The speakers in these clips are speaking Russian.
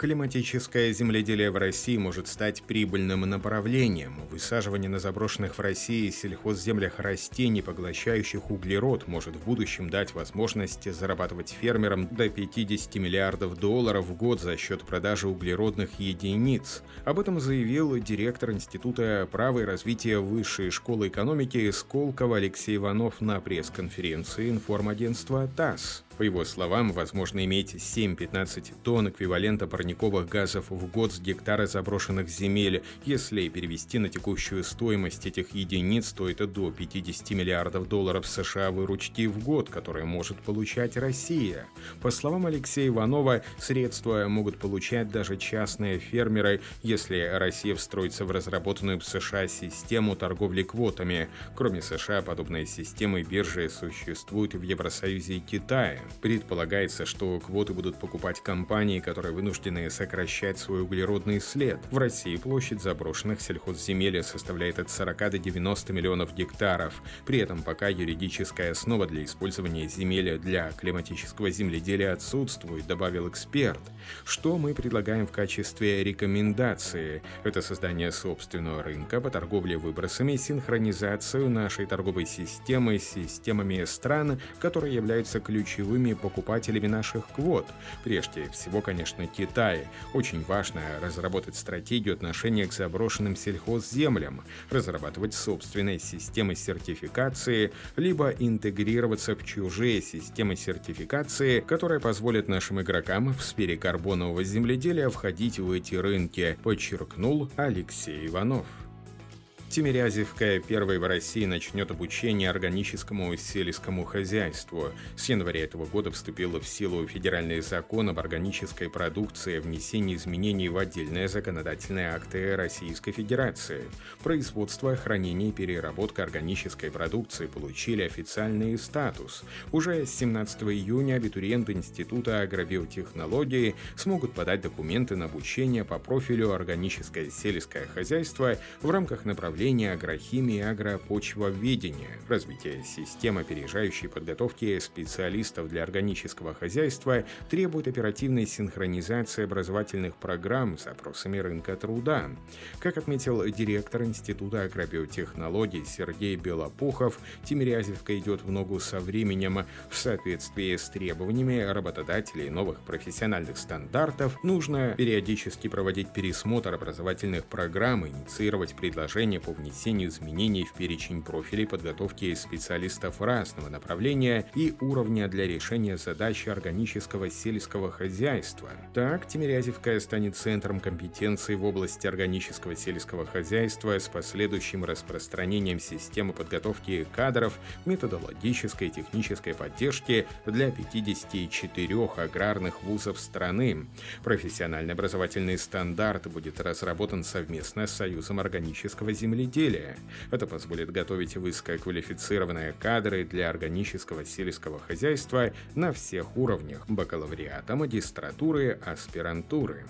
Климатическое земледелие в России может стать прибыльным направлением. Высаживание на заброшенных в России сельхозземлях растений, поглощающих углерод, может в будущем дать возможность зарабатывать фермерам до 50 миллиардов долларов в год за счет продажи углеродных единиц. Об этом заявил директор Института права и развития Высшей школы экономики Сколково Алексей Иванов на пресс-конференции информагентства ТАСС. По его словам, возможно иметь 7-15 тонн эквивалента парниковых газов в год с гектара заброшенных земель, если перевести на текущую стоимость этих единиц, стоит до 50 миллиардов долларов США выручки в год, которые может получать Россия. По словам Алексея Иванова, средства могут получать даже частные фермеры, если Россия встроится в разработанную в США систему торговли квотами. Кроме США, подобные системы биржи существуют в Евросоюзе и Китае. Предполагается, что квоты будут покупать компании, которые вынуждены сокращать свой углеродный след. В России площадь заброшенных сельхозземель составляет от 40 до 90 миллионов гектаров. При этом пока юридическая основа для использования земель для климатического земледелия отсутствует, добавил эксперт. Что мы предлагаем в качестве рекомендации? Это создание собственного рынка по торговле выбросами, синхронизацию нашей торговой системы с системами стран, которые являются ключевыми ключевыми покупателями наших квот. Прежде всего, конечно, Китай. Очень важно разработать стратегию отношения к заброшенным сельхозземлям, разрабатывать собственные системы сертификации, либо интегрироваться в чужие системы сертификации, которые позволят нашим игрокам в сфере карбонового земледелия входить в эти рынки, подчеркнул Алексей Иванов. Тимирязевская первой в России начнет обучение органическому сельскому хозяйству. С января этого года вступил в силу федеральный закон об органической продукции о внесении изменений в отдельные законодательные акты Российской Федерации. Производство, хранение и переработка органической продукции получили официальный статус. Уже с 17 июня абитуриенты Института агробиотехнологии смогут подать документы на обучение по профилю органическое сельское хозяйство в рамках направления направления агрохимии и агропочвоведения, развитие системы опережающей подготовки специалистов для органического хозяйства требует оперативной синхронизации образовательных программ с запросами рынка труда. Как отметил директор Института агробиотехнологий Сергей Белопухов, Тимирязевка идет в ногу со временем. В соответствии с требованиями работодателей новых профессиональных стандартов нужно периодически проводить пересмотр образовательных программ, инициировать предложения по по внесению изменений в перечень профилей подготовки специалистов разного направления и уровня для решения задач органического сельского хозяйства. Так, Тимирязевская станет центром компетенции в области органического сельского хозяйства с последующим распространением системы подготовки кадров, методологической и технической поддержки для 54 аграрных вузов страны. Профессиональный образовательный стандарт будет разработан совместно с Союзом органического земледелия земледелия. Это позволит готовить высококвалифицированные кадры для органического сельского хозяйства на всех уровнях – бакалавриата, магистратуры, аспирантуры.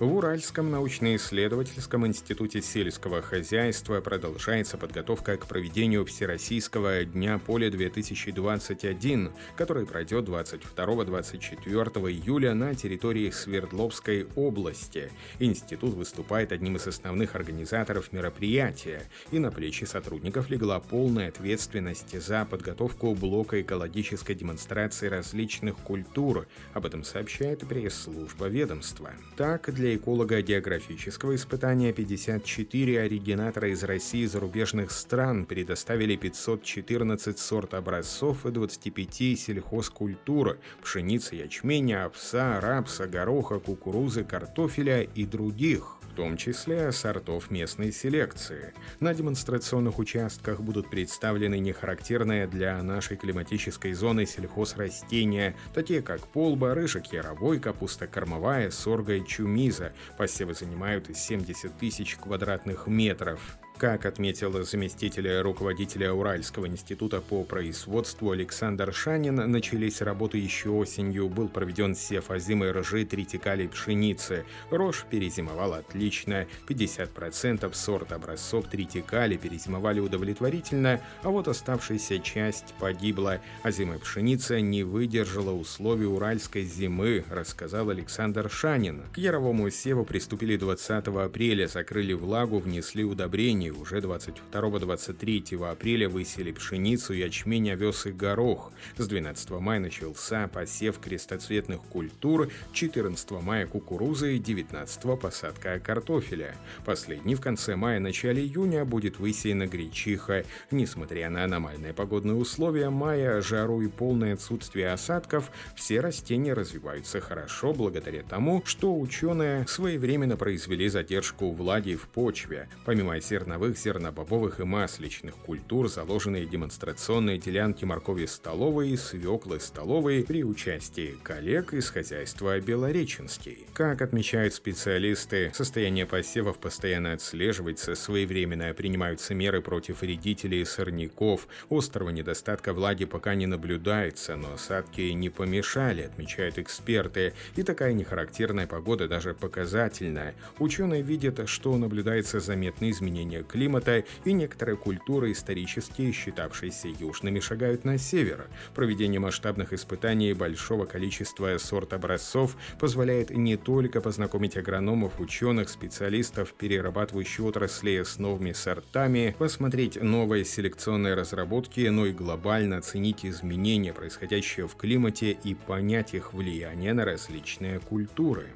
В Уральском научно-исследовательском институте сельского хозяйства продолжается подготовка к проведению Всероссийского дня поля 2021, который пройдет 22-24 июля на территории Свердловской области. Институт выступает одним из основных организаторов мероприятия, и на плечи сотрудников легла полная ответственность за подготовку блока экологической демонстрации различных культур. Об этом сообщает пресс-служба ведомства. Так, для для эколого-географического испытания 54 оригинатора из России и зарубежных стран предоставили 514 сорт образцов и 25 сельхозкультур – пшеницы, ячменя, овса, рапса, гороха, кукурузы, картофеля и других в том числе сортов местной селекции. На демонстрационных участках будут представлены нехарактерные для нашей климатической зоны сельхозрастения, такие как полба, рыжик яровой, капуста кормовая, сорга и чумиза. Посевы занимают 70 тысяч квадратных метров. Как отметил заместитель руководителя Уральского института по производству Александр Шанин, начались работы еще осенью, был проведен сев озимой ржи тритикалей пшеницы. Рожь перезимовала отлично, 50% сорт образцов тритикали перезимовали удовлетворительно, а вот оставшаяся часть погибла. Озимая пшеница не выдержала условий уральской зимы, рассказал Александр Шанин. К яровому севу приступили 20 апреля, закрыли влагу, внесли удобрения ранее, уже 22-23 апреля высели пшеницу, ячмень, овес и горох. С 12 мая начался посев крестоцветных культур, 14 мая кукурузы, 19 посадка картофеля. Последний в конце мая-начале июня будет высеяна гречиха. Несмотря на аномальные погодные условия мая, жару и полное отсутствие осадков, все растения развиваются хорошо благодаря тому, что ученые своевременно произвели задержку влаги в почве. Помимо зерна зерновых, зернобобовых и масличных культур заложенные демонстрационные делянки моркови столовой и свеклы столовой при участии коллег из хозяйства Белореченский. Как отмечают специалисты, состояние посевов постоянно отслеживается, своевременно принимаются меры против вредителей и сорняков, острого недостатка влаги пока не наблюдается, но осадки не помешали, отмечают эксперты, и такая нехарактерная погода даже показательная. Ученые видят, что наблюдается заметное изменение климата, и некоторые культуры, исторически считавшиеся южными, шагают на север. Проведение масштабных испытаний большого количества сорт-образцов позволяет не только познакомить агрономов, ученых, специалистов, перерабатывающих отрасли с новыми сортами, посмотреть новые селекционные разработки, но и глобально оценить изменения, происходящие в климате, и понять их влияние на различные культуры.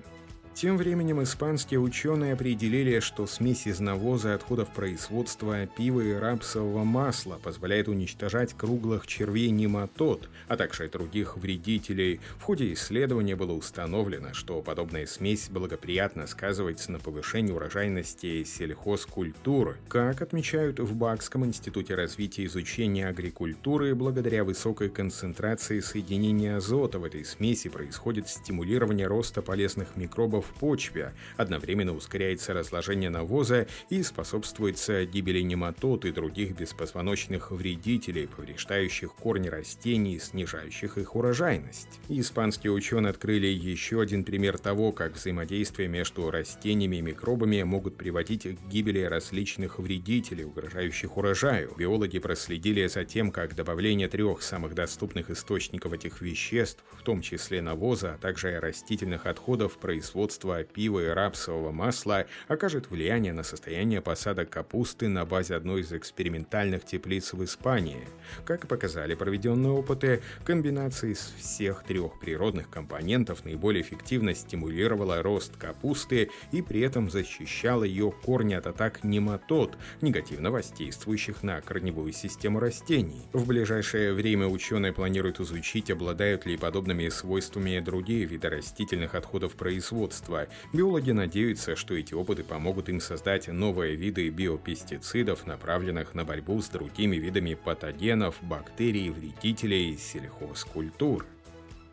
Тем временем испанские ученые определили, что смесь из навоза и отходов производства пива и рапсового масла позволяет уничтожать круглых червей нематод, а также других вредителей. В ходе исследования было установлено, что подобная смесь благоприятно сказывается на повышении урожайности сельхозкультур. Как отмечают в Бакском институте развития изучения агрикультуры, благодаря высокой концентрации соединения азота в этой смеси происходит стимулирование роста полезных микробов в почве, одновременно ускоряется разложение навоза и способствуется гибели нематод и других беспозвоночных вредителей, повреждающих корни растений и снижающих их урожайность. Испанские ученые открыли еще один пример того, как взаимодействие между растениями и микробами могут приводить к гибели различных вредителей, угрожающих урожаю. Биологи проследили за тем, как добавление трех самых доступных источников этих веществ, в том числе навоза, а также растительных отходов производства производства пива и рапсового масла окажет влияние на состояние посадок капусты на базе одной из экспериментальных теплиц в Испании. Как показали проведенные опыты, комбинация из всех трех природных компонентов наиболее эффективно стимулировала рост капусты и при этом защищала ее корни от атак нематод, негативно воздействующих на корневую систему растений. В ближайшее время ученые планируют изучить, обладают ли подобными свойствами другие виды растительных отходов производства, производства. Биологи надеются, что эти опыты помогут им создать новые виды биопестицидов, направленных на борьбу с другими видами патогенов, бактерий, вредителей сельхозкультур.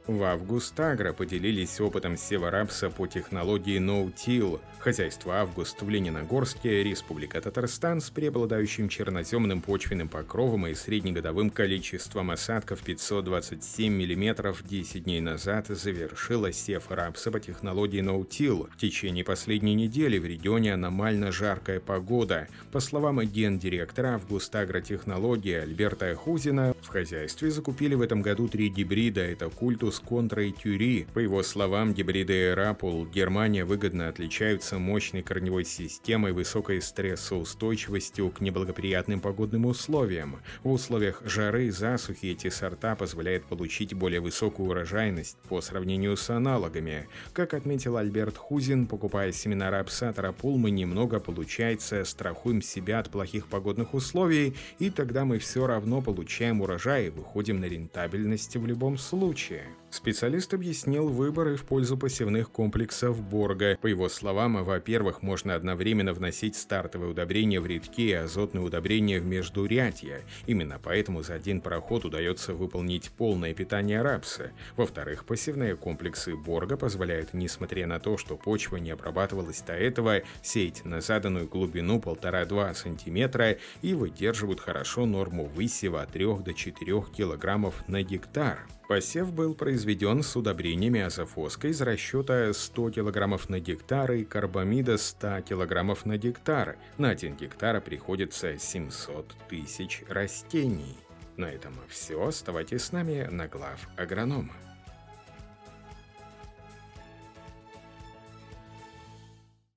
В август Агро поделились опытом северапса по технологии No-Till. Хозяйство «Август» в Лениногорске, Республика Татарстан с преобладающим черноземным почвенным покровом и среднегодовым количеством осадков 527 мм 10 дней назад завершила сев рапса по технологии No-Till. В течение последней недели в регионе аномально жаркая погода. По словам гендиректора «Август Агротехнологии» Альберта Хузина, в хозяйстве закупили в этом году три гибрида – это культус с контрой Тюри. По его словам, гибриды Рапул Германия выгодно отличаются мощной корневой системой, высокой стрессоустойчивостью к неблагоприятным погодным условиям. В условиях жары и засухи эти сорта позволяют получить более высокую урожайность по сравнению с аналогами. Как отметил Альберт Хузин, покупая семена рапса Тарапул, мы немного, получается, страхуем себя от плохих погодных условий, и тогда мы все равно получаем урожай и выходим на рентабельность в любом случае. Специалист объяснил выборы в пользу посевных комплексов Борга. По его словам, во-первых, можно одновременно вносить стартовые удобрения в редки и азотные удобрения в междурядья. Именно поэтому за один проход удается выполнить полное питание рапса. Во-вторых, посевные комплексы Борга позволяют, несмотря на то, что почва не обрабатывалась до этого, сеять на заданную глубину 1,5-2 см и выдерживают хорошо норму высева от 3 до 4 кг на гектар. Посев был произведен с удобрениями азофоска из расчета 100 кг на гектар и карбамида 100 кг на гектар. На 1 гектар приходится 700 тысяч растений. На этом все. Оставайтесь с нами на глав агронома.